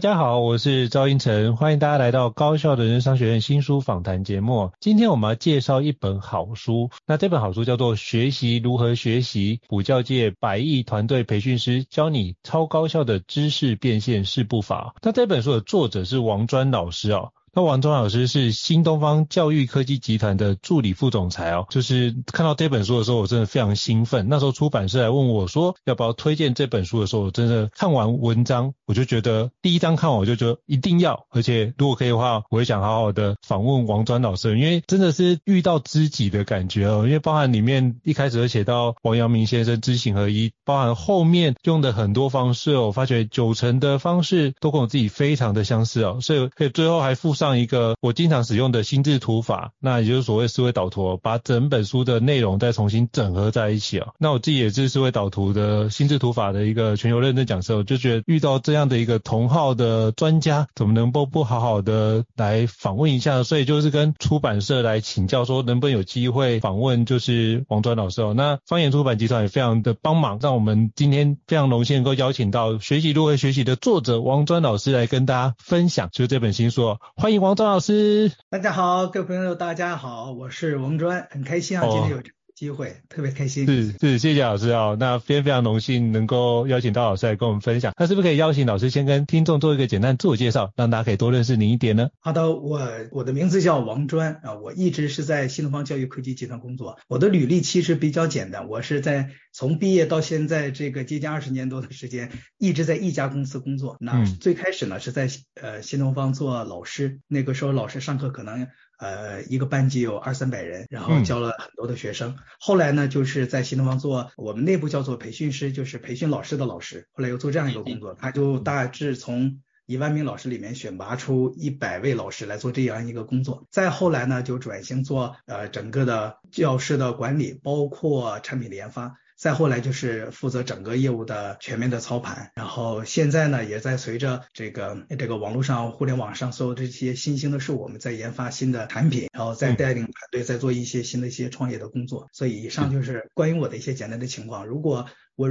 大家好，我是赵英成，欢迎大家来到高效的人商学院新书访谈节目。今天我们要介绍一本好书，那这本好书叫做《学习如何学习：补教界百亿团队培训师教你超高效的知识变现四步法》。那这本书的作者是王专老师哦。那王专老师是新东方教育科技集团的助理副总裁哦，就是看到这本书的时候，我真的非常兴奋。那时候出版社来问我说要不要推荐这本书的时候，我真的看完文章，我就觉得第一章看完我就觉得一定要，而且如果可以的话，我会想好好的访问王专老师，因为真的是遇到知己的感觉哦。因为包含里面一开始就写到王阳明先生知行合一，包含后面用的很多方式哦，我发觉九成的方式都跟我自己非常的相似哦，所以可以最后还附上一个我经常使用的心智图法，那也就是所谓思维导图，把整本书的内容再重新整合在一起哦。那我自己也是思维导图的心智图法的一个全球认证讲师，我就觉得遇到这样的一个同号的专家，怎么能够不好好的来访问一下？所以就是跟出版社来请教，说能不能有机会访问，就是王专老师哦。那方言出版集团也非常的帮忙，让我们今天非常荣幸能够邀请到学习如何学习的作者王专老师来跟大家分享，就是这本新书。欢迎王庄。老师，大家好，各位朋友，大家好，我是王专，很开心啊，今天有这个机会，特别开心。是是，谢谢老师啊，那非常非常荣幸能够邀请到老师来跟我们分享。那是不是可以邀请老师先跟听众做一个简单自我介绍，让大家可以多认识您一点呢？好的，我我的名字叫王专啊，我一直是在新东方教育科技集团工作。我的履历其实比较简单，我是在从毕业到现在这个接近二十年多的时间，一直在一家公司工作。那最开始呢是在呃新东方做老师，那个时候老师上课可能。呃，一个班级有二三百人，然后教了很多的学生。嗯、后来呢，就是在新东方做我们内部叫做培训师，就是培训老师的老师。后来又做这样一个工作，他就大致从一万名老师里面选拔出一百位老师来做这样一个工作。再后来呢，就转型做呃整个的教师的管理，包括产品的研发。再后来就是负责整个业务的全面的操盘，然后现在呢，也在随着这个这个网络上、互联网上所有这些新兴的事物，我们在研发新的产品，然后再带领团队在做一些新的一些创业的工作。所以以上就是关于我的一些简单的情况。如果我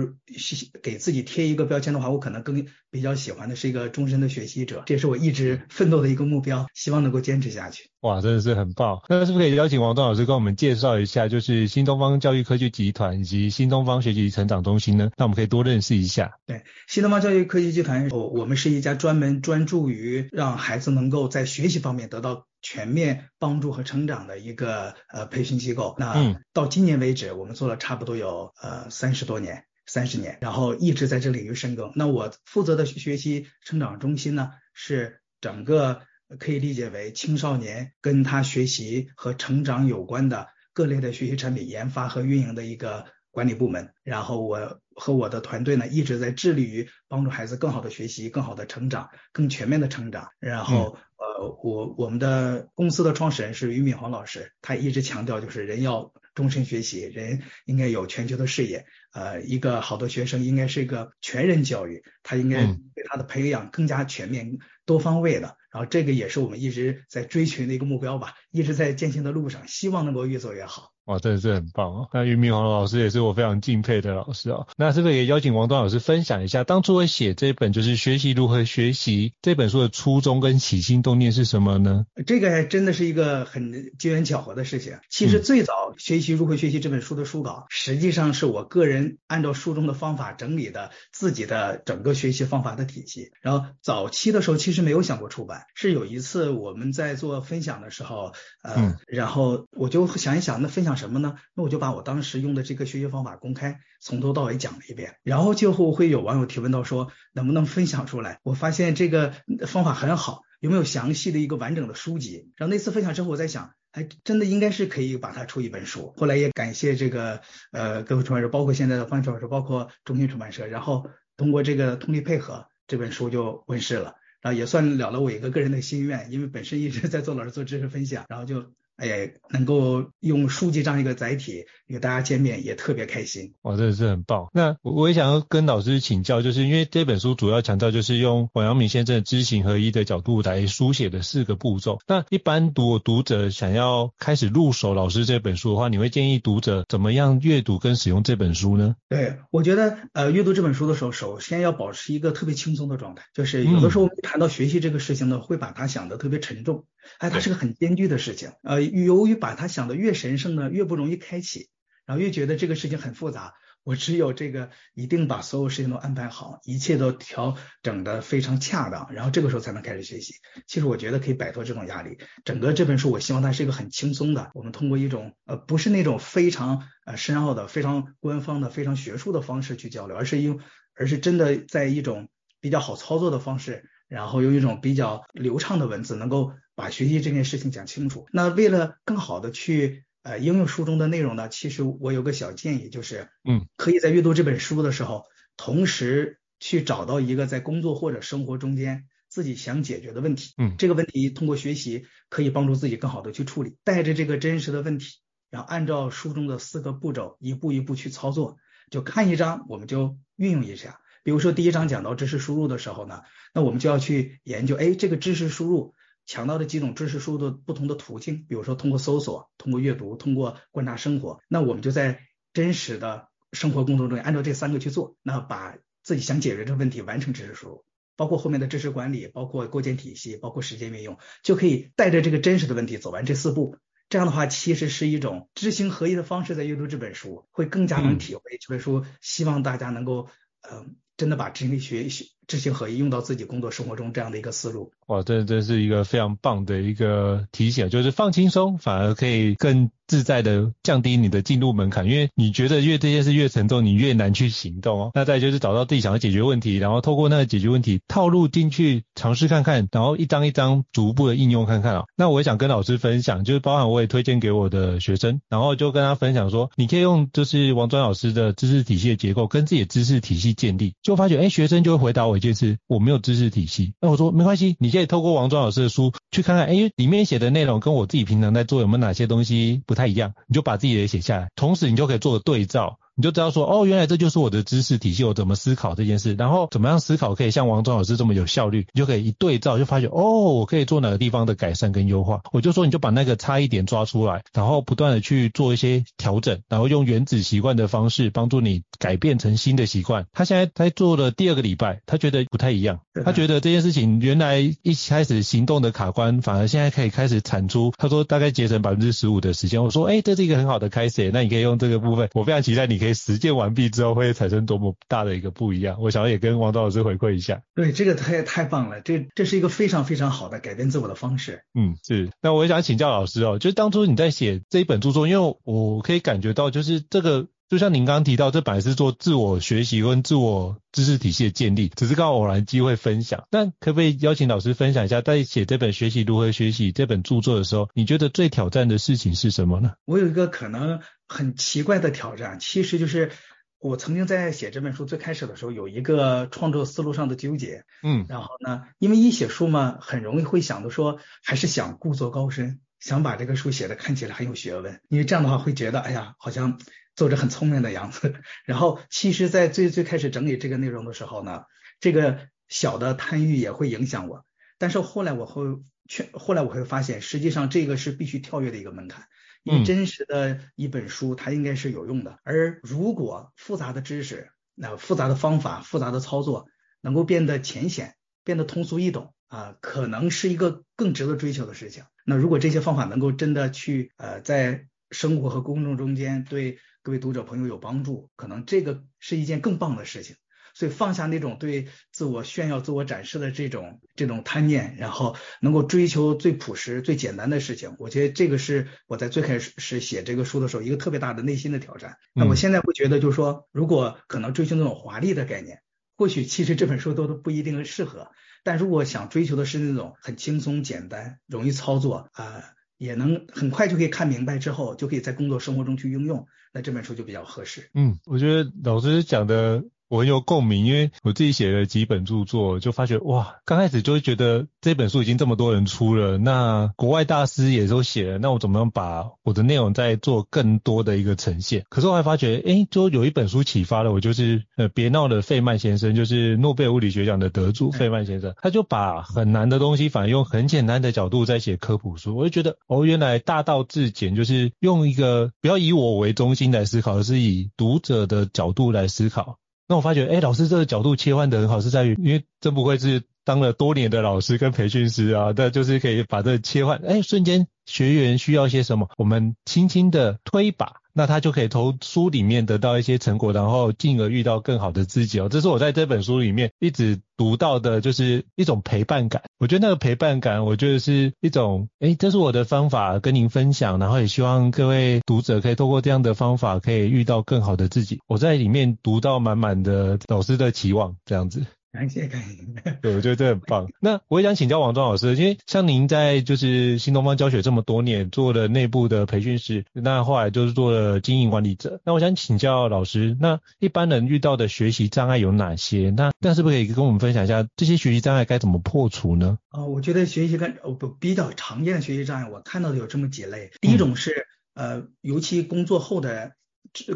给自己贴一个标签的话，我可能更比较喜欢的是一个终身的学习者，这也是我一直奋斗的一个目标，希望能够坚持下去。哇，真的是很棒！那是不是可以邀请王东老师跟我们介绍一下，就是新东方教育科技集团以及新东方学习成长中心呢？那我们可以多认识一下。对，新东方教育科技集团，我我们是一家专门专注于让孩子能够在学习方面得到全面帮助和成长的一个呃培训机构。那到今年为止，我们做了差不多有呃三十多年。三十年，然后一直在这领域深耕。那我负责的学习成长中心呢，是整个可以理解为青少年跟他学习和成长有关的各类的学习产品研发和运营的一个管理部门。然后我和我的团队呢，一直在致力于帮助孩子更好的学习、更好的成长、更全面的成长。然后，嗯、呃，我我们的公司的创始人是俞敏洪老师，他一直强调就是人要终身学习，人应该有全球的视野。呃，一个好的学生应该是一个全人教育，他应该对他的培养更加全面、多方位的。然后这个也是我们一直在追寻的一个目标吧，一直在践行的路上，希望能够越做越好。哇，真的是很棒哦！那俞敏洪老师也是我非常敬佩的老师哦。那是不是也邀请王端老师分享一下，当初会写这本就是学习如何学习这本书的初衷跟起心动念是什么呢？这个还真的是一个很机缘巧合的事情。其实最早学习如何学习这本书的书稿，嗯、实际上是我个人按照书中的方法整理的自己的整个学习方法的体系。然后早期的时候其实没有想过出版，是有一次我们在做分享的时候，呃，嗯、然后我就想一想，那分享什么呢？那我就把我当时用的这个学习方法公开，从头到尾讲了一遍。然后最后会有网友提问到说，能不能分享出来？我发现这个方法很好，有没有详细的一个完整的书籍？然后那次分享之后，我在想，还真的应该是可以把它出一本书。后来也感谢这个呃各位出版社，包括现在的方出版社，包括中信出版社，然后通过这个通力配合，这本书就问世了。然后也算了了我一个个人的心愿，因为本身一直在做老师做知识分享，然后就。哎，能够用书籍这样一个载体与大家见面，也特别开心。哇，真的是很棒。那我也想要跟老师请教，就是因为这本书主要强调就是用王阳明先生的知行合一的角度来书写的四个步骤。那一般读读者想要开始入手老师这本书的话，你会建议读者怎么样阅读跟使用这本书呢？对，我觉得呃，阅读这本书的时候，首先要保持一个特别轻松的状态。就是有的时候我们谈到学习这个事情呢，会把它想得特别沉重。哎，它是个很艰巨的事情。呃，由于把它想得越神圣呢，越不容易开启，然后越觉得这个事情很复杂。我只有这个一定把所有事情都安排好，一切都调整得非常恰当，然后这个时候才能开始学习。其实我觉得可以摆脱这种压力。整个这本书，我希望它是一个很轻松的。我们通过一种呃，不是那种非常呃深奥的、非常官方的、非常学术的方式去交流，而是用，而是真的在一种比较好操作的方式。然后用一种比较流畅的文字，能够把学习这件事情讲清楚。那为了更好的去呃应用书中的内容呢，其实我有个小建议，就是嗯，可以在阅读这本书的时候，同时去找到一个在工作或者生活中间自己想解决的问题。嗯，这个问题通过学习可以帮助自己更好的去处理。带着这个真实的问题，然后按照书中的四个步骤一步一步去操作，就看一章我们就运用一下。比如说第一章讲到知识输入的时候呢，那我们就要去研究，哎，这个知识输入强调的几种知识输入的不同的途径，比如说通过搜索、通过阅读、通过观察生活，那我们就在真实的生活工作中按照这三个去做，那把自己想解决这个问题完成知识输入，包括后面的知识管理，包括构建体系，包括实践运用，就可以带着这个真实的问题走完这四步。这样的话，其实是一种知行合一的方式，在阅读这本书会更加能体会。这本书希望大家能够，嗯、呃。真的把知行力学习、知行合一用到自己工作生活中这样的一个思路，哇，这这是一个非常棒的一个提醒，就是放轻松，反而可以更自在的降低你的进入门槛，因为你觉得越这件事越沉重，你越难去行动哦。那再就是找到自己想要解决问题，然后透过那个解决问题套路进去尝试看看，然后一张一张逐步的应用看看啊。那我也想跟老师分享，就是包含我也推荐给我的学生，然后就跟他分享说，你可以用就是王端老师的知识体系的结构跟自己的知识体系建立，就发觉哎，学生就会回答我一件事，我没有知识体系。那我说没关系，你可以透过王庄老师的书去看看，哎，里面写的内容跟我自己平常在做有没有哪些东西不太一样，你就把自己的写下来，同时你就可以做个对照。你就知道说，哦，原来这就是我的知识体系，我怎么思考这件事，然后怎么样思考可以像王端老师这么有效率，你就可以一对照，就发现，哦，我可以做哪个地方的改善跟优化。我就说，你就把那个差异点抓出来，然后不断的去做一些调整，然后用原子习惯的方式帮助你改变成新的习惯。他现在在做了第二个礼拜，他觉得不太一样，他觉得这件事情原来一开始行动的卡关，反而现在可以开始产出。他说大概节省百分之十五的时间。我说，哎，这是一个很好的开始，那你可以用这个部分，我非常期待你可以。实践完毕之后会产生多么大的一个不一样？我想也跟王导老师回馈一下。对，这个太太棒了，这这是一个非常非常好的改变自我的方式。嗯，是。那我也想请教老师哦，就是当初你在写这一本著作，因为我可以感觉到，就是这个就像您刚刚提到，这本来是做自我学习跟自我知识体系的建立，只是刚好偶然机会分享。那可不可以邀请老师分享一下，在写这本学习如何学习这本著作的时候，你觉得最挑战的事情是什么呢？我有一个可能。很奇怪的挑战，其实就是我曾经在写这本书最开始的时候，有一个创作思路上的纠结，嗯，然后呢，因为一写书嘛，很容易会想着说，还是想故作高深，想把这个书写的看起来很有学问，因为这样的话会觉得，哎呀，好像作者很聪明的样子。然后，其实，在最最开始整理这个内容的时候呢，这个小的贪欲也会影响我。但是后来我会劝，后来我会发现，实际上这个是必须跳跃的一个门槛。因为真实的一本书，它应该是有用的。嗯、而如果复杂的知识、那复杂的方法、复杂的操作能够变得浅显、变得通俗易懂啊，可能是一个更值得追求的事情。那如果这些方法能够真的去呃在生活和公众中间对各位读者朋友有帮助，可能这个是一件更棒的事情。所以放下那种对自我炫耀、自我展示的这种这种贪念，然后能够追求最朴实、最简单的事情。我觉得这个是我在最开始写这个书的时候一个特别大的内心的挑战。那我现在会觉得，就是说，如果可能追求那种华丽的概念，或许其实这本书都都不一定适合。但如果想追求的是那种很轻松、简单、容易操作啊、呃，也能很快就可以看明白之后，就可以在工作生活中去应用，那这本书就比较合适。嗯，我觉得老师讲的。我很有共鸣，因为我自己写了几本著作，就发觉哇，刚开始就会觉得这本书已经这么多人出了，那国外大师也都写了，那我怎么样把我的内容再做更多的一个呈现？可是我还发觉，诶，就有一本书启发了我，就是呃，别闹了，费曼先生，就是诺贝尔物理学奖的得主费曼先生，他就把很难的东西反而用很简单的角度在写科普书，我就觉得哦，原来大道至简就是用一个不要以我为中心来思考，而是以读者的角度来思考。那我发觉，哎，老师这个角度切换的很好，是在于，因为这不会是当了多年的老师跟培训师啊，那就是可以把这切换，哎，瞬间学员需要些什么，我们轻轻的推把。那他就可以从书里面得到一些成果，然后进而遇到更好的自己哦。这是我在这本书里面一直读到的，就是一种陪伴感。我觉得那个陪伴感，我觉得是一种，诶，这是我的方法跟您分享，然后也希望各位读者可以透过这样的方法，可以遇到更好的自己。我在里面读到满满的老师的期望，这样子。感谢感谢，对，我觉得这很棒。那我也想请教王庄老师，因为像您在就是新东方教学这么多年，做了内部的培训师，那后来就是做了经营管理者。那我想请教老师，那一般人遇到的学习障碍有哪些？那那是不是可以跟我们分享一下这些学习障碍该怎么破除呢？啊、哦，我觉得学习跟哦不比较常见的学习障碍，我看到的有这么几类。第一种是、嗯、呃，尤其工作后的。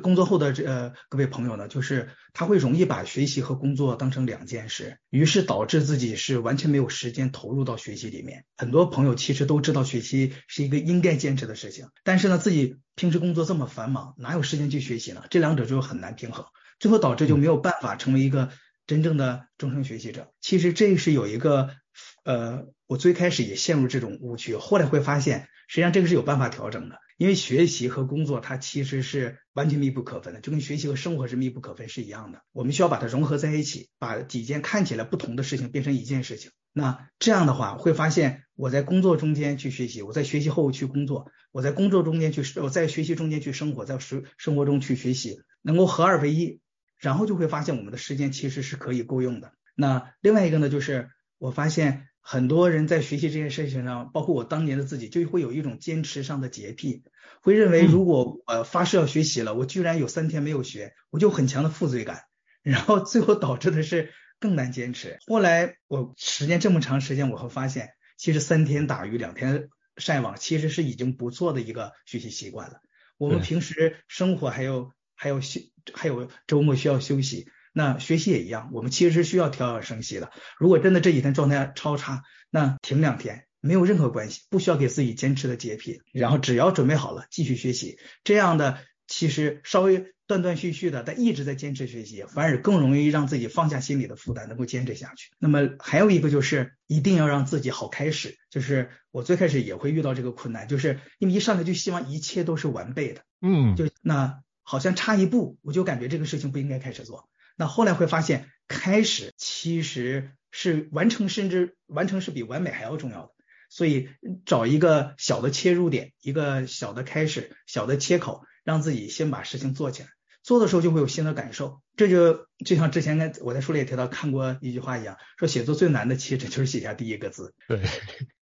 工作后的这呃各位朋友呢，就是他会容易把学习和工作当成两件事，于是导致自己是完全没有时间投入到学习里面。很多朋友其实都知道学习是一个应该坚持的事情，但是呢，自己平时工作这么繁忙，哪有时间去学习呢？这两者就很难平衡，最后导致就没有办法成为一个真正的终生学习者。其实这是有一个呃，我最开始也陷入这种误区，后来会发现，实际上这个是有办法调整的。因为学习和工作它其实是完全密不可分的，就跟学习和生活是密不可分是一样的。我们需要把它融合在一起，把几件看起来不同的事情变成一件事情。那这样的话，会发现我在工作中间去学习，我在学习后去工作，我在工作中间去，我在学习中间去生活，在生生活中去学习，能够合二为一，然后就会发现我们的时间其实是可以够用的。那另外一个呢，就是我发现。很多人在学习这件事情上，包括我当年的自己，就会有一种坚持上的洁癖，会认为如果呃发誓要学习了，我居然有三天没有学，我就很强的负罪感，然后最后导致的是更难坚持。后来我时间这么长时间，我会发现，其实三天打鱼两天晒网，其实是已经不错的一个学习习惯了。我们平时生活还有还有休还有周末需要休息。那学习也一样，我们其实是需要调养生息的。如果真的这几天状态超差，那停两天没有任何关系，不需要给自己坚持的洁癖。然后只要准备好了继续学习，这样的其实稍微断断续续的，但一直在坚持学习，反而更容易让自己放下心里的负担，能够坚持下去。那么还有一个就是一定要让自己好开始，就是我最开始也会遇到这个困难，就是因为一上来就希望一切都是完备的，嗯，就那好像差一步，我就感觉这个事情不应该开始做。那后来会发现，开始其实是完成，甚至完成是比完美还要重要的。所以找一个小的切入点，一个小的开始，小的切口，让自己先把事情做起来。做的时候就会有新的感受。这就就像之前跟我在书里也提到看过一句话一样，说写作最难的其实就是写下第一个字。对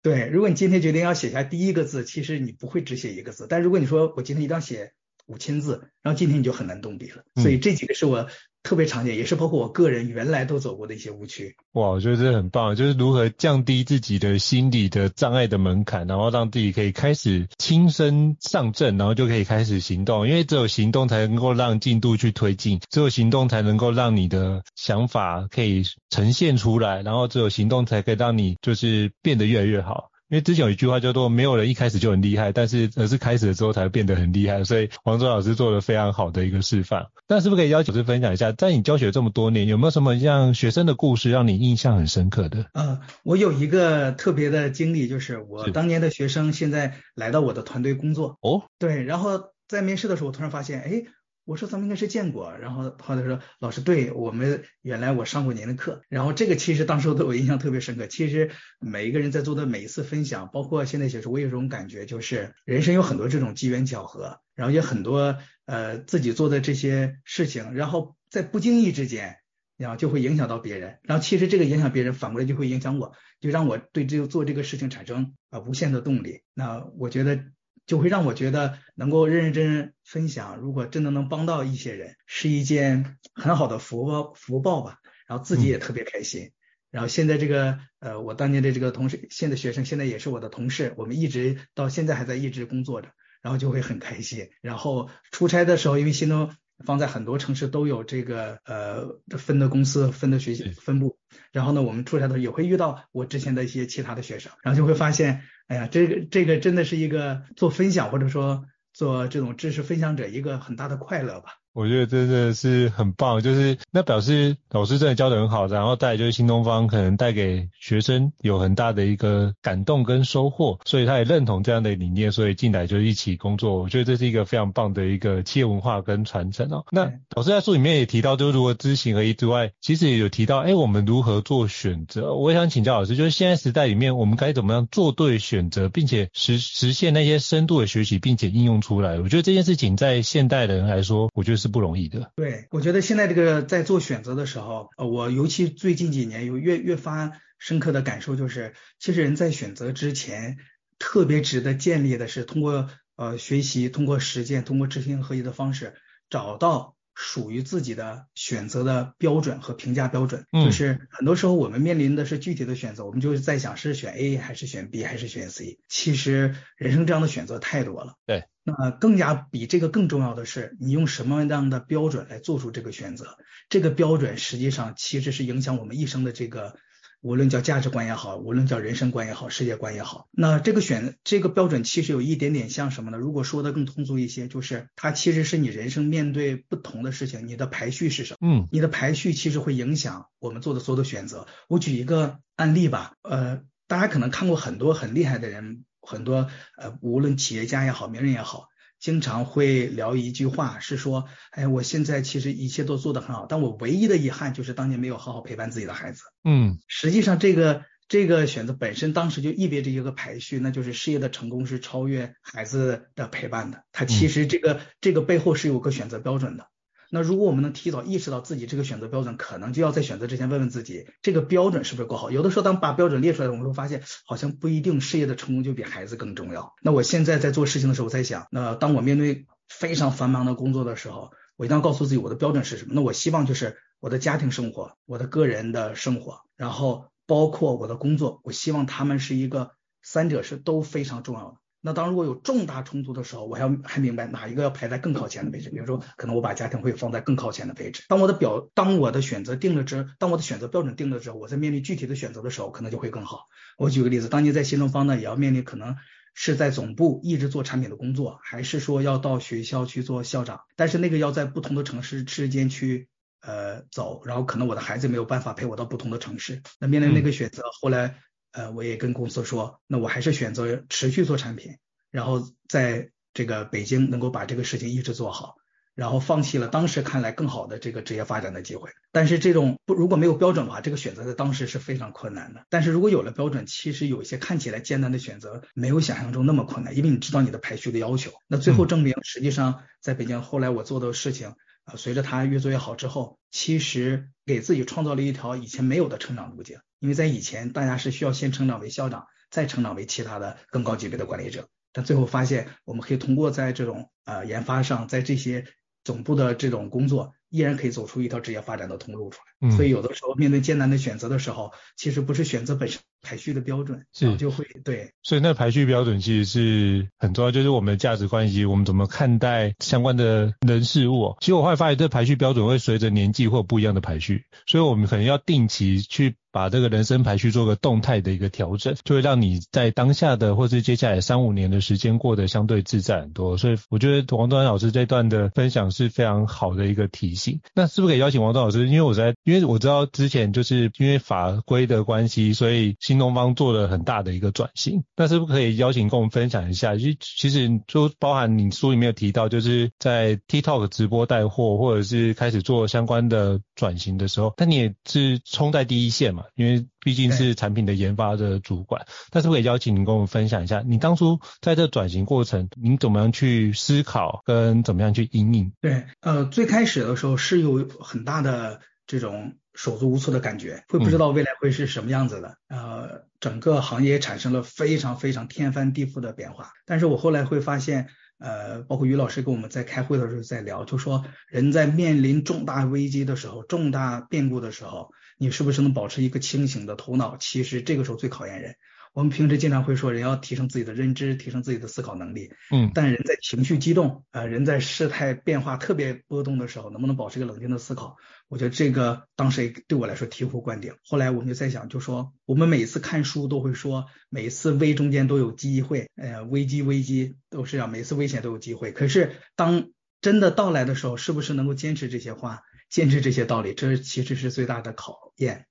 对，如果你今天决定要写下第一个字，其实你不会只写一个字。但如果你说我今天一定要写。五千字，然后今天你就很难动笔了。所以这几个是我特别常见，也是包括我个人原来都走过的一些误区。哇，我觉得这很棒，就是如何降低自己的心理的障碍的门槛，然后让自己可以开始亲身上阵，然后就可以开始行动。因为只有行动才能够让进度去推进，只有行动才能够让你的想法可以呈现出来，然后只有行动才可以让你就是变得越来越好。因为之前有一句话叫做“没有人一开始就很厉害，但是而是开始了之后才会变得很厉害”，所以黄忠老师做了非常好的一个示范。那是不是可以邀请老师分享一下，在你教学这么多年，有没有什么让学生的故事让你印象很深刻的？呃，我有一个特别的经历，就是我当年的学生现在来到我的团队工作。哦，对，然后在面试的时候，我突然发现，哎。我说咱们应该是见过，然后后来说老师，对，我们原来我上过您的课，然后这个其实当时对我印象特别深刻。其实每一个人在做的每一次分享，包括现在写书，我有一种感觉，就是人生有很多这种机缘巧合，然后也很多呃自己做的这些事情，然后在不经意之间，然后就会影响到别人，然后其实这个影响别人反过来就会影响我，就让我对这个做这个事情产生啊无限的动力。那我觉得。就会让我觉得能够认认真真分享，如果真的能帮到一些人，是一件很好的福报福报吧。然后自己也特别开心。然后现在这个呃，我当年的这个同事，现在学生现在也是我的同事，我们一直到现在还在一直工作着，然后就会很开心。然后出差的时候，因为新东方在很多城市都有这个呃分的公司、分的学习分部，然后呢，我们出差的时候也会遇到我之前的一些其他的学生，然后就会发现。哎呀，这个这个真的是一个做分享或者说做这种知识分享者一个很大的快乐吧。我觉得真的是很棒，就是那表示老师真的教得很好，然后带来就是新东方可能带给学生有很大的一个感动跟收获，所以他也认同这样的理念，所以进来就一起工作。我觉得这是一个非常棒的一个企业文化跟传承哦。那老师在书里面也提到，就是如何知行合一之外，其实也有提到，哎，我们如何做选择？我也想请教老师，就是现在时代里面，我们该怎么样做对选择，并且实实现那些深度的学习，并且应用出来？我觉得这件事情在现代人来说，我觉得。是不容易的。对，我觉得现在这个在做选择的时候，呃，我尤其最近几年有越越发深刻的感受，就是其实人在选择之前，特别值得建立的是通过呃学习、通过实践、通过知行合一的方式，找到属于自己的选择的标准和评价标准。嗯，就是很多时候我们面临的是具体的选择，我们就是在想是选 A 还是选 B 还是选 C。其实人生这样的选择太多了。对。那更加比这个更重要的是，你用什么样的标准来做出这个选择？这个标准实际上其实是影响我们一生的这个，无论叫价值观也好，无论叫人生观也好，世界观也好。那这个选这个标准其实有一点点像什么呢？如果说的更通俗一些，就是它其实是你人生面对不同的事情，你的排序是什么？嗯，你的排序其实会影响我们做的所有的选择。我举一个案例吧，呃，大家可能看过很多很厉害的人。很多呃，无论企业家也好，名人也好，经常会聊一句话，是说，哎，我现在其实一切都做得很好，但我唯一的遗憾就是当年没有好好陪伴自己的孩子。嗯，实际上这个这个选择本身当时就意味着一个排序，那就是事业的成功是超越孩子的陪伴的。它其实这个这个背后是有个选择标准的。那如果我们能提早意识到自己这个选择标准，可能就要在选择之前问问自己，这个标准是不是够好？有的时候，当把标准列出来，我们会发现，好像不一定事业的成功就比孩子更重要。那我现在在做事情的时候，我在想，那当我面对非常繁忙的工作的时候，我一定要告诉自己，我的标准是什么？那我希望就是我的家庭生活，我的个人的生活，然后包括我的工作，我希望他们是一个三者是都非常重要的。那当如果有重大冲突的时候，我还要还明白哪一个要排在更靠前的位置。比如说，可能我把家庭会放在更靠前的位置。当我的表，当我的选择定了之，当我的选择标准定了之后，我在面临具体的选择的时候，可能就会更好。我举个例子，当年在新东方呢，也要面临可能是在总部一直做产品的工作，还是说要到学校去做校长，但是那个要在不同的城市之间去呃走，然后可能我的孩子没有办法陪我到不同的城市。那面临那个选择，后来。呃，我也跟公司说，那我还是选择持续做产品，然后在这个北京能够把这个事情一直做好，然后放弃了当时看来更好的这个职业发展的机会。但是这种不如果没有标准的话，这个选择在当时是非常困难的。但是如果有了标准，其实有一些看起来艰难的选择没有想象中那么困难，因为你知道你的排序的要求。那最后证明，实际上在北京后来我做的事情啊，随着他越做越好之后，其实给自己创造了一条以前没有的成长路径。因为在以前，大家是需要先成长为校长，再成长为其他的更高级别的管理者。但最后发现，我们可以通过在这种呃研发上，在这些总部的这种工作，依然可以走出一条职业发展的通路出来。嗯，所以有的时候面对艰难的选择的时候，其实不是选择本身排序的标准，是就会对。所以那排序标准其实是很重要，就是我们的价值观以及我们怎么看待相关的人事物。其实我会发现，这排序标准会随着年纪会有不一样的排序，所以我们可能要定期去把这个人生排序做个动态的一个调整，就会让你在当下的或是接下来三五年的时间过得相对自在很多。所以我觉得王端老师这段的分享是非常好的一个提醒。那是不是可以邀请王端老师？因为我在。因为我知道之前就是因为法规的关系，所以新东方做了很大的一个转型。那是不是可以邀请跟我们分享一下？其其实就包含你书里面有提到，就是在 TikTok 直播带货，或者是开始做相关的转型的时候，但你也是冲在第一线嘛，因为毕竟是产品的研发的主管。但是可以邀请你跟我们分享一下，你当初在这转型过程，您怎么样去思考跟怎么样去因应？对，呃，最开始的时候是有很大的。这种手足无措的感觉，会不知道未来会是什么样子的。嗯、呃，整个行业产生了非常非常天翻地覆的变化。但是我后来会发现，呃，包括于老师跟我们在开会的时候在聊，就说人在面临重大危机的时候、重大变故的时候，你是不是能保持一个清醒的头脑？其实这个时候最考验人。我们平时经常会说，人要提升自己的认知，提升自己的思考能力。嗯，但人在情绪激动，呃，人在事态变化特别波动的时候，能不能保持一个冷静的思考？我觉得这个当时对我来说醍醐灌顶。后来我们就在想，就说我们每次看书都会说，每次危中间都有机会，呃，危机危机都是要，每次危险都有机会。可是当真的到来的时候，是不是能够坚持这些话，坚持这些道理？这其实是最大的考验。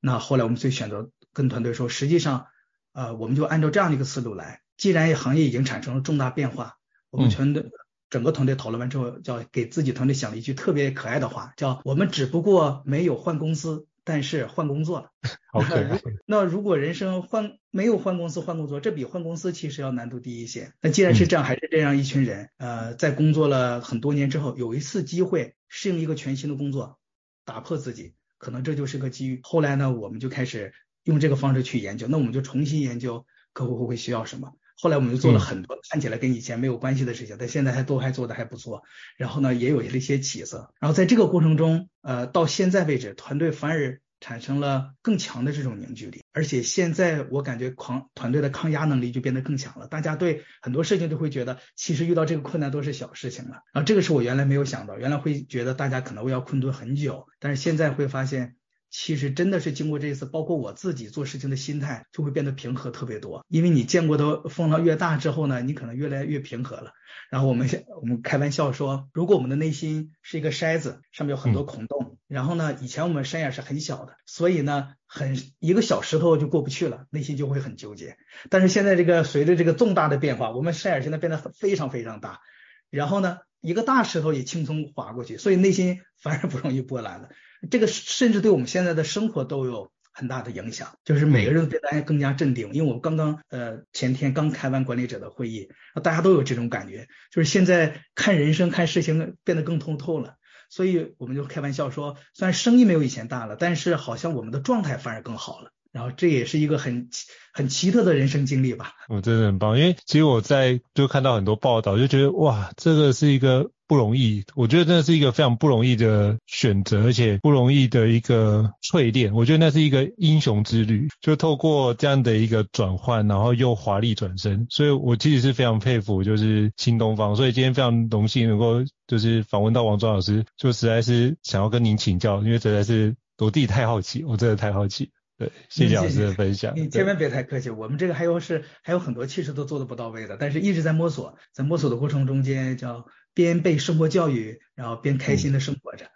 那后来我们就选择跟团队说，实际上。呃，我们就按照这样的一个思路来。既然行业已经产生了重大变化，我们全队整个团队讨论完之后，叫给自己团队想了一句特别可爱的话，叫“我们只不过没有换公司，但是换工作了 ”。OK。那如果人生换没有换公司换工作，这比换公司其实要难度低一些。那既然是这样，还是这样一群人，呃，在工作了很多年之后，有一次机会适应一个全新的工作，打破自己，可能这就是个机遇。后来呢，我们就开始。用这个方式去研究，那我们就重新研究客户会会需要什么。后来我们就做了很多看起来跟以前没有关系的事情，但现在还都还做得还不错。然后呢，也有一些起色。然后在这个过程中，呃，到现在为止，团队反而产生了更强的这种凝聚力。而且现在我感觉抗团队的抗压能力就变得更强了。大家对很多事情都会觉得，其实遇到这个困难都是小事情了。然后这个是我原来没有想到，原来会觉得大家可能会要困顿很久，但是现在会发现。其实真的是经过这一次，包括我自己做事情的心态就会变得平和特别多。因为你见过的风浪越大之后呢，你可能越来越平和了。然后我们我们开玩笑说，如果我们的内心是一个筛子，上面有很多孔洞，然后呢，以前我们山眼是很小的，所以呢，很一个小石头就过不去了，内心就会很纠结。但是现在这个随着这个重大的变化，我们山眼现在变得非常非常大，然后呢，一个大石头也轻松滑过去，所以内心反而不容易波澜了。这个甚至对我们现在的生活都有很大的影响，就是每个人都变得更加镇定。因为我刚刚呃前天刚开完管理者的会议，大家都有这种感觉，就是现在看人生看事情变得更通透了。所以我们就开玩笑说，虽然生意没有以前大了，但是好像我们的状态反而更好了。然后这也是一个很很奇特的人生经历吧。我真的很棒，因为其实我在就看到很多报道，就觉得哇，这个是一个不容易，我觉得真的是一个非常不容易的选择，而且不容易的一个淬炼。我觉得那是一个英雄之旅，就透过这样的一个转换，然后又华丽转身。所以我其实是非常佩服，就是新东方。所以今天非常荣幸能够就是访问到王端老师，就实在是想要跟您请教，因为实在是我自己太好奇，我真的太好奇。对，谢谢老师的分享。你千万别太客气，我们这个还有是还有很多其实都做的不到位的，但是一直在摸索，在摸索的过程中间叫边被生活教育，然后边开心的生活着。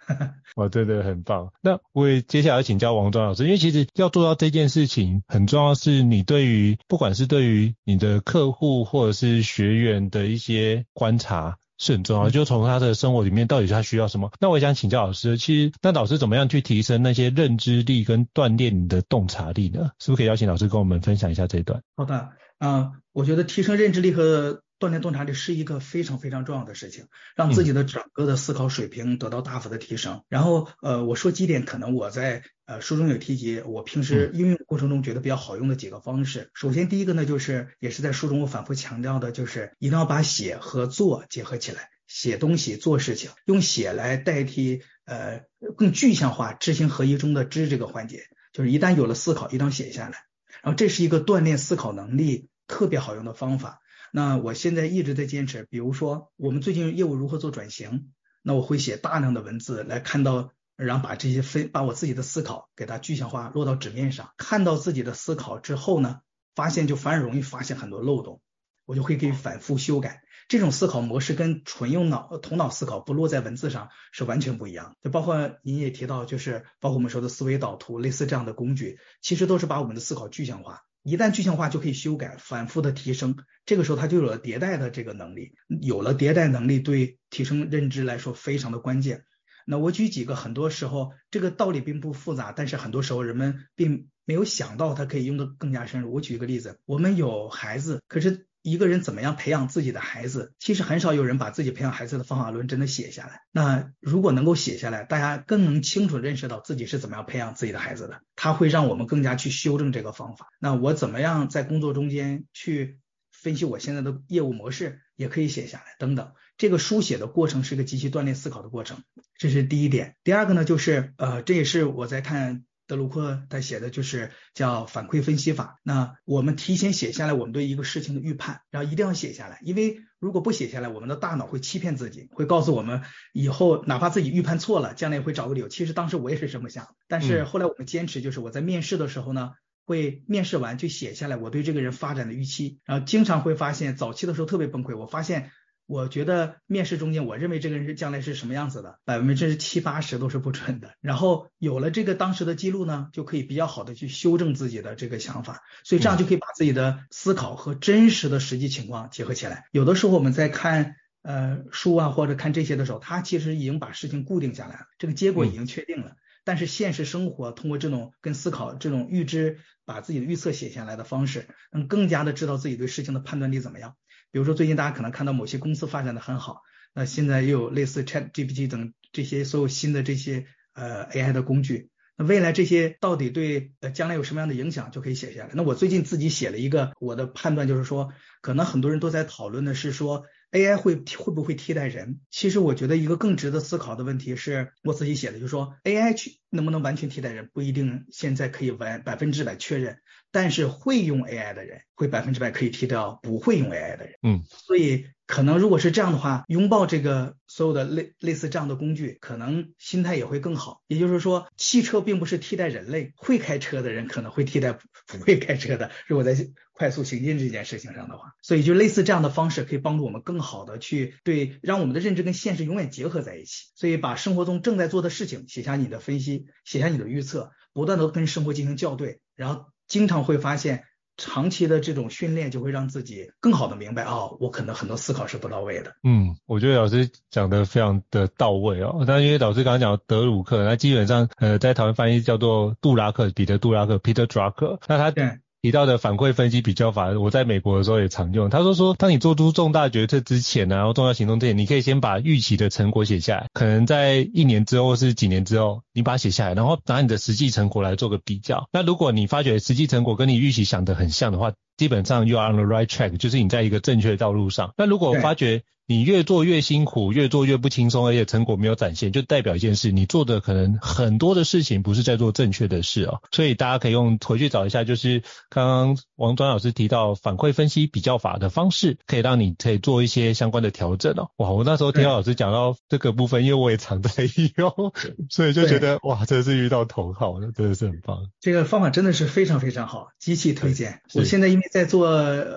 哦、嗯，对对，很棒。那我也接下来请教王庄老师，因为其实要做到这件事情，很重要是你对于不管是对于你的客户或者是学员的一些观察。是很重要，就从他的生活里面到底他需要什么？那我也想请教老师，其实那老师怎么样去提升那些认知力跟锻炼你的洞察力呢？是不是可以邀请老师跟我们分享一下这一段？好的，啊、呃，我觉得提升认知力和锻炼洞察力是一个非常非常重要的事情，让自己的整个的思考水平得到大幅的提升。嗯、然后呃，我说几点可能我在呃书中有提及，我平时应用过程中觉得比较好用的几个方式。嗯、首先第一个呢，就是也是在书中我反复强调的，就是一定要把写和做结合起来，写东西做事情，用写来代替呃更具象化知行合一中的知这个环节，就是一旦有了思考，一定要写下来。然后这是一个锻炼思考能力特别好用的方法。那我现在一直在坚持，比如说我们最近业务如何做转型，那我会写大量的文字来看到，然后把这些分，把我自己的思考给它具象化，落到纸面上。看到自己的思考之后呢，发现就反而容易发现很多漏洞，我就会给反复修改。这种思考模式跟纯用脑头脑思考不落在文字上是完全不一样。就包括您也提到，就是包括我们说的思维导图，类似这样的工具，其实都是把我们的思考具象化。一旦具象化，就可以修改，反复的提升。这个时候，它就有了迭代的这个能力。有了迭代能力，对提升认知来说非常的关键。那我举几个，很多时候这个道理并不复杂，但是很多时候人们并没有想到它可以用得更加深入。我举一个例子，我们有孩子，可是。一个人怎么样培养自己的孩子？其实很少有人把自己培养孩子的方法论真的写下来。那如果能够写下来，大家更能清楚认识到自己是怎么样培养自己的孩子的。它会让我们更加去修正这个方法。那我怎么样在工作中间去分析我现在的业务模式，也可以写下来等等。这个书写的过程是一个极其锻炼思考的过程，这是第一点。第二个呢，就是呃，这也是我在看。德鲁克他写的就是叫反馈分析法。那我们提前写下来我们对一个事情的预判，然后一定要写下来，因为如果不写下来，我们的大脑会欺骗自己，会告诉我们以后哪怕自己预判错了，将来也会找个理由。其实当时我也是这么想，但是后来我们坚持，就是我在面试的时候呢，会面试完就写下来我对这个人发展的预期，然后经常会发现早期的时候特别崩溃，我发现。我觉得面试中间，我认为这个人是将来是什么样子的，百分之七八十都是不准的。然后有了这个当时的记录呢，就可以比较好的去修正自己的这个想法，所以这样就可以把自己的思考和真实的实际情况结合起来。有的时候我们在看呃书啊或者看这些的时候，他其实已经把事情固定下来了，这个结果已经确定了。但是现实生活通过这种跟思考这种预知，把自己的预测写下来的方式，能更加的知道自己对事情的判断力怎么样。比如说，最近大家可能看到某些公司发展的很好，那现在又有类似 ChatGPT 等这些所有新的这些呃 AI 的工具，那未来这些到底对呃将来有什么样的影响，就可以写下来。那我最近自己写了一个，我的判断就是说，可能很多人都在讨论的是说 AI 会会不会替代人？其实我觉得一个更值得思考的问题是我自己写的，就是说 AI 去能不能完全替代人，不一定现在可以完百分之百确认。但是会用 AI 的人会百分之百可以替掉不会用 AI 的人，嗯，所以可能如果是这样的话，拥抱这个所有的类类似这样的工具，可能心态也会更好。也就是说，汽车并不是替代人类，会开车的人可能会替代不会开车的。如果在快速行进这件事情上的话，所以就类似这样的方式可以帮助我们更好的去对，让我们的认知跟现实永远结合在一起。所以把生活中正在做的事情写下你的分析，写下你的预测，不断的跟生活进行校对，然后。经常会发现，长期的这种训练就会让自己更好的明白，哦，我可能很多思考是不到位的。嗯，我觉得老师讲的非常的到位哦。那因为老师刚刚讲德鲁克，那基本上呃在台湾翻译叫做杜拉克，彼得杜拉克 （Peter Drucker）。那他对。提到的反馈分析比较法，我在美国的时候也常用。他说说，当你做出重大决策之前，然后重要行动之前，你可以先把预期的成果写下来。可能在一年之后是几年之后，你把它写下来，然后拿你的实际成果来做个比较。那如果你发觉实际成果跟你预期想的很像的话，基本上 you are on the right track，就是你在一个正确的道路上。那如果发觉你越做越辛苦，越做越不轻松，而且成果没有展现，就代表一件事，你做的可能很多的事情不是在做正确的事哦。所以大家可以用回去找一下，就是刚刚王端老师提到反馈分析比较法的方式，可以让你可以做一些相关的调整哦。哇，我那时候听到老师讲到这个部分，因为我也常在 用，所以就觉得哇，真的是遇到同好，真的是很棒。这个方法真的是非常非常好，机器推荐。我现在因为在做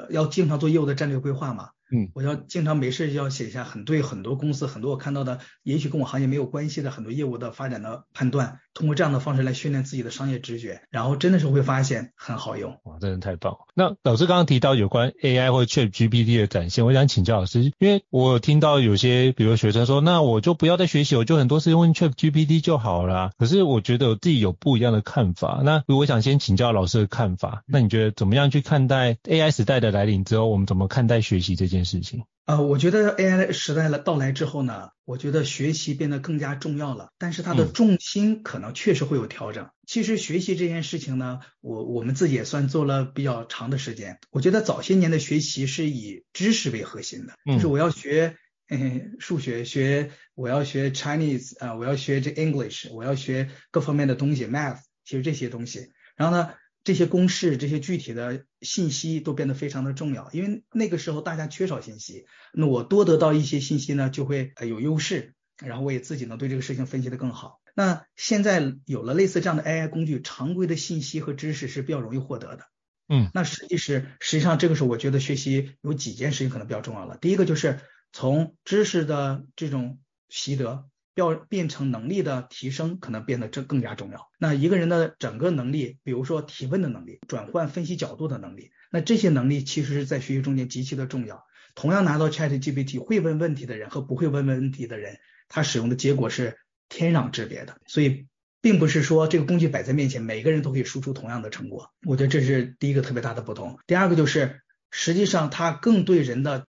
要经常做业务的战略规划嘛。嗯，我要经常没事要写下很对很多公司很多我看到的，也许跟我行业没有关系的很多业务的发展的判断，通过这样的方式来训练自己的商业直觉，然后真的是会发现很好用。哇，真的太棒了！那老师刚刚提到有关 AI 或 ChatGPT 的展现，我想请教老师，因为我有听到有些比如学生说，那我就不要再学习，我就很多事用 ChatGPT 就好了。可是我觉得我自己有不一样的看法。那如果我想先请教老师的看法，那你觉得怎么样去看待 AI 时代的来临之后，我们怎么看待学习这件事情？呃，我觉得 AI 时代的到来之后呢，我觉得学习变得更加重要了，但是它的重心可能确实会有调整。嗯、其实学习这件事情呢，我我们自己也算做了比较长的时间。我觉得早些年的学习是以知识为核心的，就是我要学嗯数学，学我要学 Chinese 啊、呃，我要学这 English，我要学各方面的东西，Math，其实这些东西，然后呢。这些公式、这些具体的信息都变得非常的重要，因为那个时候大家缺少信息，那我多得到一些信息呢，就会有优势，然后我也自己能对这个事情分析的更好。那现在有了类似这样的 AI 工具，常规的信息和知识是比较容易获得的。嗯，那实际是实际上这个时候，我觉得学习有几件事情可能比较重要了。第一个就是从知识的这种习得。要变成能力的提升，可能变得这更加重要。那一个人的整个能力，比如说提问的能力、转换分析角度的能力，那这些能力其实是在学习中间极其的重要。同样拿到 ChatGPT，会问问题的人和不会问问题的人，他使用的结果是天壤之别的。所以，并不是说这个工具摆在面前，每个人都可以输出同样的成果。我觉得这是第一个特别大的不同。第二个就是，实际上它更对人的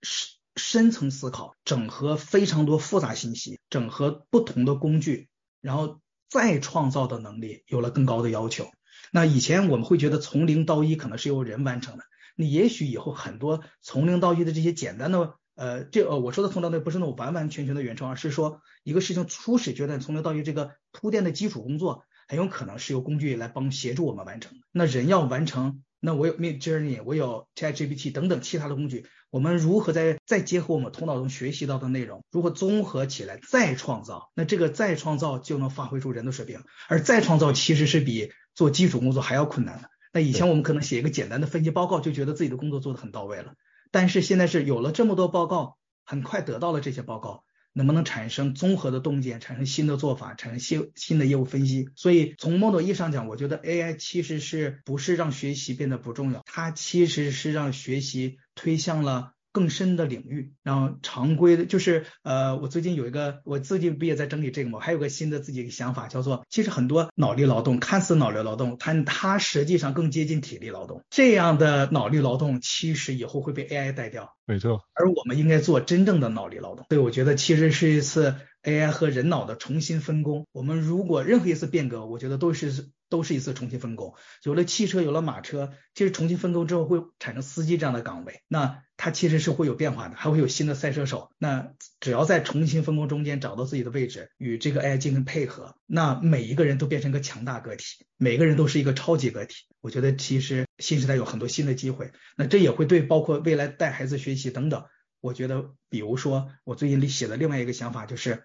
深层思考，整合非常多复杂信息，整合不同的工具，然后再创造的能力有了更高的要求。那以前我们会觉得从零到一可能是由人完成的，你也许以后很多从零到一的这些简单的，呃，这呃我说的从零到一不是那种完完全全的原创，而是说一个事情初始阶段从零到一这个铺垫的基础工作，很有可能是由工具来帮协助我们完成。那人要完成。那我有 Midjourney，我有 ChatGPT 等等其他的工具，我们如何在再结合我们头脑中学习到的内容，如何综合起来再创造？那这个再创造就能发挥出人的水平，而再创造其实是比做基础工作还要困难的。那以前我们可能写一个简单的分析报告就觉得自己的工作做得很到位了，但是现在是有了这么多报告，很快得到了这些报告。能不能产生综合的洞见，产生新的做法，产生新新的业务分析？所以从某种意义上讲，我觉得 AI 其实是不是让学习变得不重要，它其实是让学习推向了。更深的领域，然后常规的，就是呃，我最近有一个，我自己不也在整理这个吗？还有个新的自己的想法，叫做其实很多脑力劳动，看似脑力劳动，但它实际上更接近体力劳动。这样的脑力劳动，其实以后会被 AI 代掉。没错。而我们应该做真正的脑力劳动。所以我觉得其实是一次 AI 和人脑的重新分工。我们如果任何一次变革，我觉得都是。都是一次重新分工，有了汽车，有了马车，其实重新分工之后会产生司机这样的岗位，那它其实是会有变化的，还会有新的赛车手。那只要在重新分工中间找到自己的位置，与这个 AI 进行配合，那每一个人都变成一个强大个体，每个人都是一个超级个体。我觉得其实新时代有很多新的机会，那这也会对包括未来带孩子学习等等。我觉得，比如说我最近写的另外一个想法就是，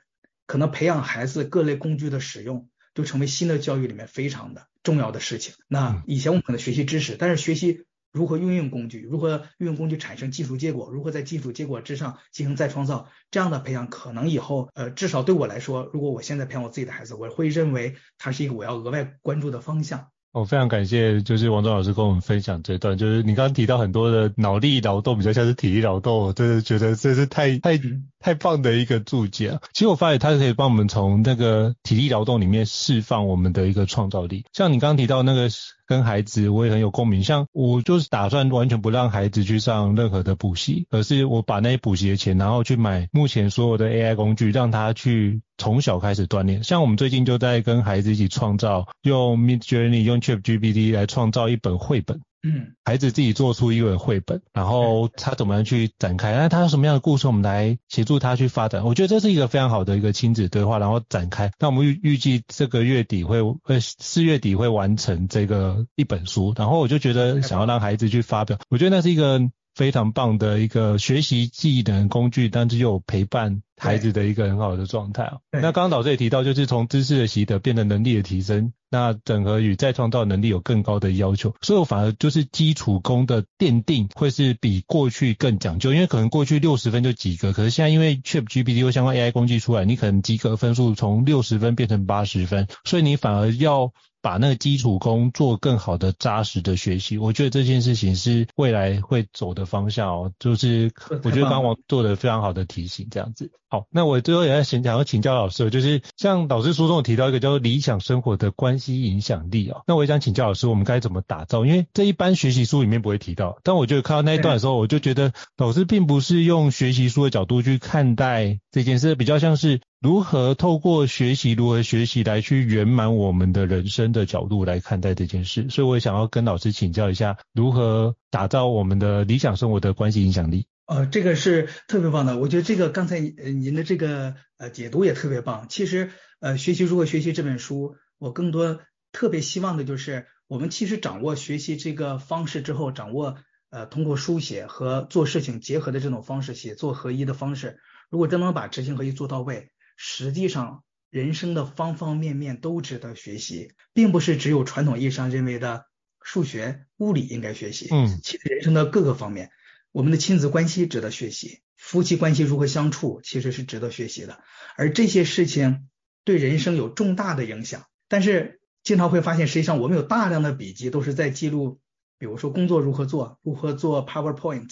可能培养孩子各类工具的使用。就成为新的教育里面非常的重要的事情。那以前我们可能学习知识，但是学习如何运用工具，如何运用工具产生技术结果，如何在技术结果之上进行再创造，这样的培养，可能以后呃，至少对我来说，如果我现在培养我自己的孩子，我会认为它是一个我要额外关注的方向。我、哦、非常感谢，就是王忠老师跟我们分享这段，就是你刚刚提到很多的脑力劳动，比较像是体力劳动，我真的觉得这是太太太棒的一个注解啊。其实我发现它是可以帮我们从那个体力劳动里面释放我们的一个创造力。像你刚刚提到那个跟孩子，我也很有共鸣。像我就是打算完全不让孩子去上任何的补习，而是我把那些补习的钱，然后去买目前所有的 AI 工具，让他去。从小开始锻炼，像我们最近就在跟孩子一起创造，用 Midjourney 用 ChatGPT 来创造一本绘本。嗯，孩子自己做出一本绘本，然后他怎么样去展开？那他有什么样的故事，我们来协助他去发展。我觉得这是一个非常好的一个亲子对话，然后展开。那我们预预计这个月底会，呃，四月底会完成这个一本书。然后我就觉得想要让孩子去发表，我觉得那是一个非常棒的一个学习技能工具，但是又有陪伴。孩子的一个很好的状态啊。那刚刚老师也提到，就是从知识的习得变成能力的提升，那整合与再创造能力有更高的要求，所以我反而就是基础功的奠定会是比过去更讲究，因为可能过去六十分就及格，可是现在因为 ChatGPT 或相关 AI 工具出来，你可能及格分数从六十分变成八十分，所以你反而要。把那个基础功做更好的扎实的学习，我觉得这件事情是未来会走的方向哦。就是我觉得刚刚王做的非常好的提醒，这样子。好，那我最后也在想想要请教老师，就是像老师书中有提到一个叫做理想生活的关系影响力哦，那我也想请教老师，我们该怎么打造？因为这一般学习书里面不会提到，但我觉得看到那一段的时候，我就觉得老师并不是用学习书的角度去看待这件事，比较像是。如何透过学习，如何学习来去圆满我们的人生的角度来看待这件事，所以我也想要跟老师请教一下，如何打造我们的理想生活的关系影响力。呃，这个是特别棒的，我觉得这个刚才您的这个呃解读也特别棒。其实呃，学习如何学习这本书，我更多特别希望的就是我们其实掌握学习这个方式之后，掌握呃通过书写和做事情结合的这种方式，写作合一的方式，如果真能把执行合一做到位。实际上，人生的方方面面都值得学习，并不是只有传统意义上认为的数学、物理应该学习。嗯，其实人生的各个方面，我们的亲子关系值得学习，夫妻关系如何相处，其实是值得学习的。而这些事情对人生有重大的影响。但是经常会发现，实际上我们有大量的笔记都是在记录，比如说工作如何做，如何做 PowerPoint。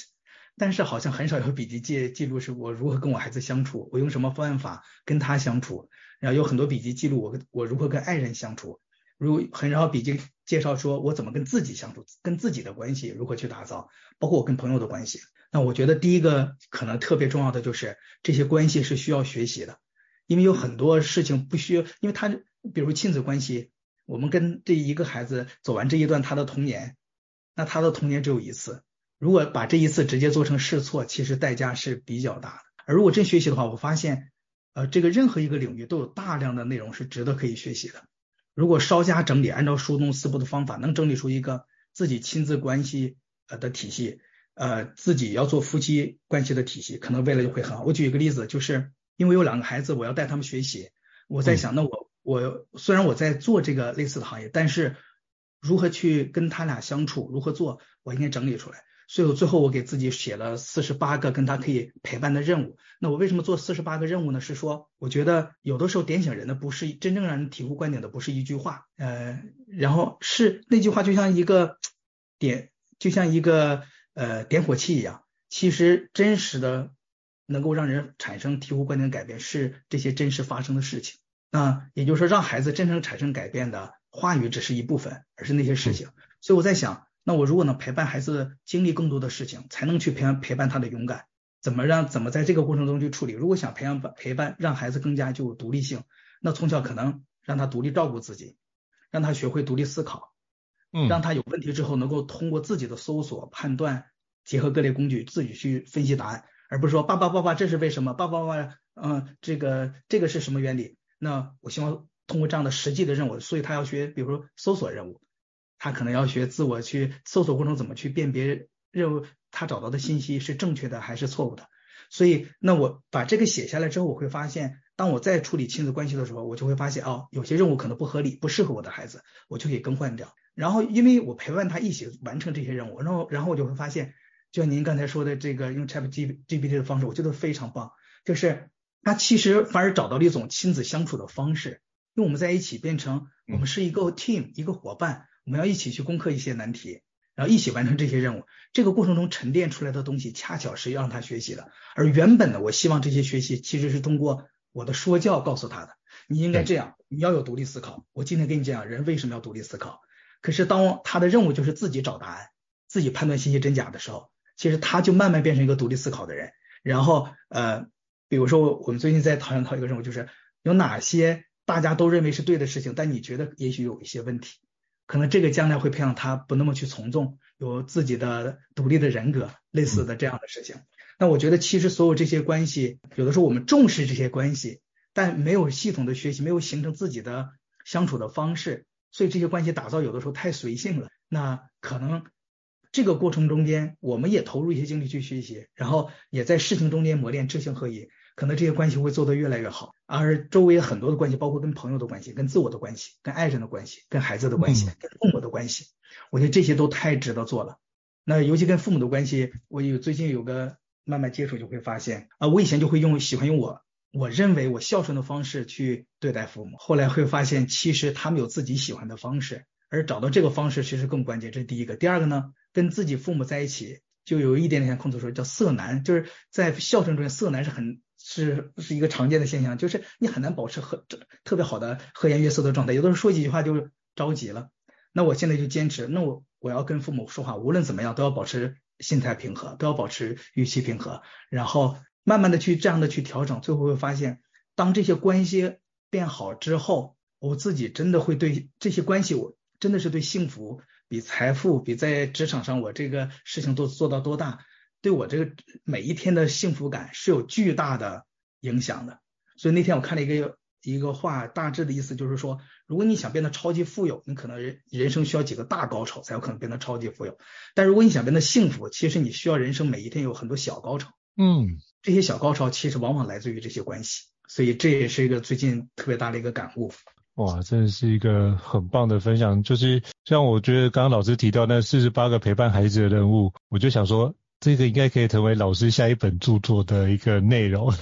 但是好像很少有笔记记记录是我如何跟我孩子相处，我用什么方法跟他相处，然后有很多笔记记录我跟我如何跟爱人相处，如很少笔记介绍说我怎么跟自己相处，跟自己的关系如何去打造，包括我跟朋友的关系。那我觉得第一个可能特别重要的就是这些关系是需要学习的，因为有很多事情不需要，因为他比如亲子关系，我们跟这一个孩子走完这一段他的童年，那他的童年只有一次。如果把这一次直接做成试错，其实代价是比较大的。而如果真学习的话，我发现，呃，这个任何一个领域都有大量的内容是值得可以学习的。如果稍加整理，按照书中四步的方法，能整理出一个自己亲子关系呃的体系，呃，自己要做夫妻关系的体系，可能未来就会很好。我举一个例子，就是因为有两个孩子，我要带他们学习，我在想，那我我虽然我在做这个类似的行业，但是如何去跟他俩相处，如何做，我应该整理出来。所以，我最后我给自己写了四十八个跟他可以陪伴的任务。那我为什么做四十八个任务呢？是说，我觉得有的时候点醒人的不是真正让人醍醐灌顶的，不是一句话，呃，然后是那句话就像一个点，就像一个呃点火器一样。其实真实的能够让人产生醍醐灌顶的改变，是这些真实发生的事情。那也就是说，让孩子真正产生改变的话语只是一部分，而是那些事情。所以我在想。那我如果能陪伴孩子经历更多的事情，才能去陪陪伴他的勇敢。怎么让怎么在这个过程中去处理？如果想培养陪伴，让孩子更加具有独立性，那从小可能让他独立照顾自己，让他学会独立思考，嗯，让他有问题之后能够通过自己的搜索判断，结合各类工具自己去分析答案，而不是说爸爸爸爸这是为什么？爸爸爸爸嗯，这个这个是什么原理？那我希望通过这样的实际的任务，所以他要学，比如说搜索任务。他可能要学自我去搜索过程怎么去辨别任务，他找到的信息是正确的还是错误的。所以，那我把这个写下来之后，我会发现，当我再处理亲子关系的时候，我就会发现，哦，有些任务可能不合理，不适合我的孩子，我就可以更换掉。然后，因为我陪伴他一起完成这些任务，然后，然后我就会发现，就像您刚才说的这个用 ChatGPT 的方式，我觉得非常棒，就是他其实反而找到了一种亲子相处的方式，因为我们在一起变成我们是一个 team，一个伙伴。我们要一起去攻克一些难题，然后一起完成这些任务。这个过程中沉淀出来的东西，恰巧是要让他学习的。而原本的，我希望这些学习其实是通过我的说教告诉他的。你应该这样，你要有独立思考。我今天跟你讲，人为什么要独立思考？可是当他的任务就是自己找答案，自己判断信息真假的时候，其实他就慢慢变成一个独立思考的人。然后呃，比如说我们最近在讨论到一个任务，就是有哪些大家都认为是对的事情，但你觉得也许有一些问题。可能这个将来会培养他不那么去从众，有自己的独立的人格，类似的这样的事情。那我觉得其实所有这些关系，有的时候我们重视这些关系，但没有系统的学习，没有形成自己的相处的方式，所以这些关系打造有的时候太随性了。那可能这个过程中间，我们也投入一些精力去学习，然后也在事情中间磨练知行合一。可能这些关系会做得越来越好。而周围很多的关系，包括跟朋友的关系、跟自我的关系、跟爱人的关系、跟孩子的关系、跟父母的关系，我觉得这些都太值得做了。那尤其跟父母的关系，我有最近有个慢慢接触就会发现啊，我以前就会用喜欢用我我认为我孝顺的方式去对待父母，后来会发现其实他们有自己喜欢的方式，而找到这个方式其实更关键，这是第一个。第二个呢，跟自己父母在一起就有一点点像孔子说叫色难，就是在孝顺中色难是很是是一个常见的现象，就是你很难保持和特别好的和颜悦色的状态，有的时候说几句话就着急了。那我现在就坚持，那我。我要跟父母说话，无论怎么样都要保持心态平和，都要保持语气平和，然后慢慢的去这样的去调整，最后会发现，当这些关系变好之后，我自己真的会对这些关系，我真的是对幸福比财富比在职场上我这个事情都做到多大，对我这个每一天的幸福感是有巨大的影响的。所以那天我看了一个。一个话大致的意思就是说，如果你想变得超级富有，你可能人人生需要几个大高潮才有可能变得超级富有。但如果你想变得幸福，其实你需要人生每一天有很多小高潮。嗯，这些小高潮其实往往来自于这些关系，所以这也是一个最近特别大的一个感悟。哇，真的是一个很棒的分享。就是像我觉得刚刚老师提到那四十八个陪伴孩子的任务，我就想说。这个应该可以成为老师下一本著作的一个内容，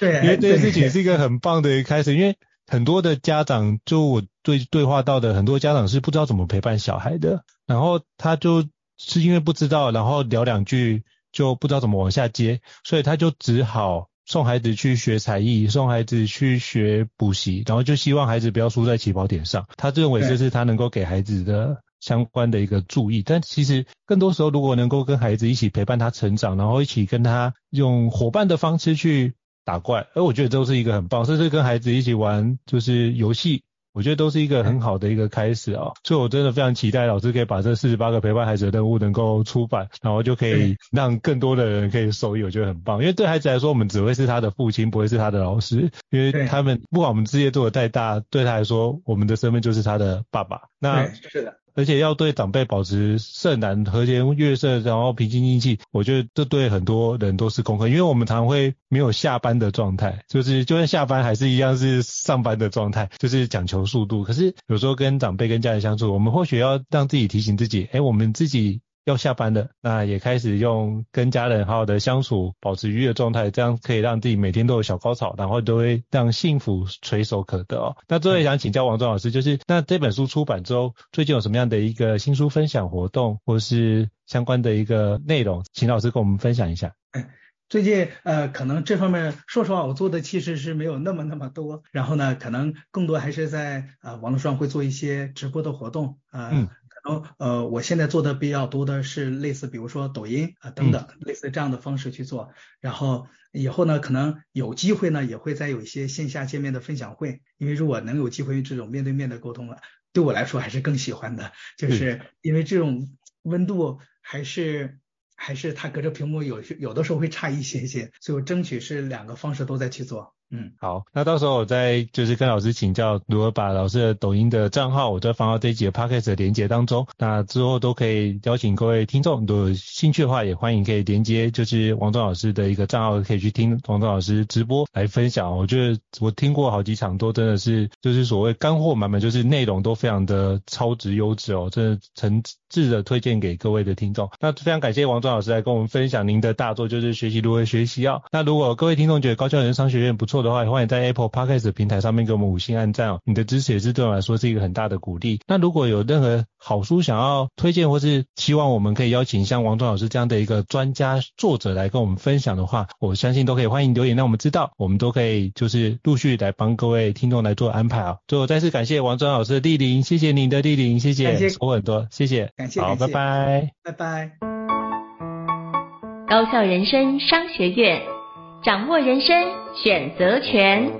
对，因为这件事情是一个很棒的一个开始。因为很多的家长，就我对对话到的很多家长是不知道怎么陪伴小孩的，然后他就是因为不知道，然后聊两句就不知道怎么往下接，所以他就只好送孩子去学才艺，送孩子去学补习，然后就希望孩子不要输在起跑点上。他认为这是他能够给孩子的。相关的一个注意，但其实更多时候，如果能够跟孩子一起陪伴他成长，然后一起跟他用伙伴的方式去打怪，而我觉得都是一个很棒，甚至跟孩子一起玩就是游戏，我觉得都是一个很好的一个开始啊。所以我真的非常期待老师可以把这四十八个陪伴孩子的任务能够出版，然后就可以让更多的人可以受益，我觉得很棒。因为对孩子来说，我们只会是他的父亲，不会是他的老师，因为他们不管我们事业做得再大，对他来说，我们的身份就是他的爸爸。那是的。而且要对长辈保持圣然、和颜悦色，然后平心静气，我觉得这对很多人都是功课，因为我们常常会没有下班的状态，就是就算下班还是一样是上班的状态，就是讲求速度。可是有时候跟长辈、跟家人相处，我们或许要让自己提醒自己，哎，我们自己。要下班了，那也开始用跟家人好好的相处，保持愉悦状态，这样可以让自己每天都有小高潮，然后都会让幸福垂手可得哦。那最后想请教王庄老师，就是那这本书出版之后，最近有什么样的一个新书分享活动，或是相关的一个内容，请老师跟我们分享一下。最近呃，可能这方面说实话，我做的其实是没有那么那么多，然后呢，可能更多还是在呃网络上会做一些直播的活动啊。呃嗯呃，我现在做的比较多的是类似，比如说抖音啊等等，类似这样的方式去做。然后以后呢，可能有机会呢，也会再有一些线下见面的分享会。因为如果能有机会这种面对面的沟通了，对我来说还是更喜欢的，就是因为这种温度还是还是它隔着屏幕有有的时候会差一些些，所以我争取是两个方式都在去做。嗯，好，那到时候我再就是跟老师请教如何把老师的抖音的账号，我再放到这一集的 podcast 的连接当中。那之后都可以邀请各位听众，如果有兴趣的话，也欢迎可以连接，就是王中老师的一个账号，可以去听王中老师直播来分享。我觉得我听过好几场，都真的是就是所谓干货满满，就是内容都非常的超值优质哦，真的诚挚的推荐给各位的听众。那非常感谢王中老师来跟我们分享您的大作，就是学习如何学习哦。那如果各位听众觉得高效人商学院不错，的话，欢迎在 Apple Podcast 平台上面给我们五星按赞哦，你的支持也是对我来说是一个很大的鼓励。那如果有任何好书想要推荐，或是希望我们可以邀请像王庄老师这样的一个专家作者来跟我们分享的话，我相信都可以欢迎留言，让我们知道，我们都可以就是陆续来帮各位听众来做安排啊。最后再次感谢王庄老师的莅临，谢谢您的莅临，谢谢，我很多，谢谢，感谢，好，拜拜，拜拜。高校人生商学院。掌握人生选择权。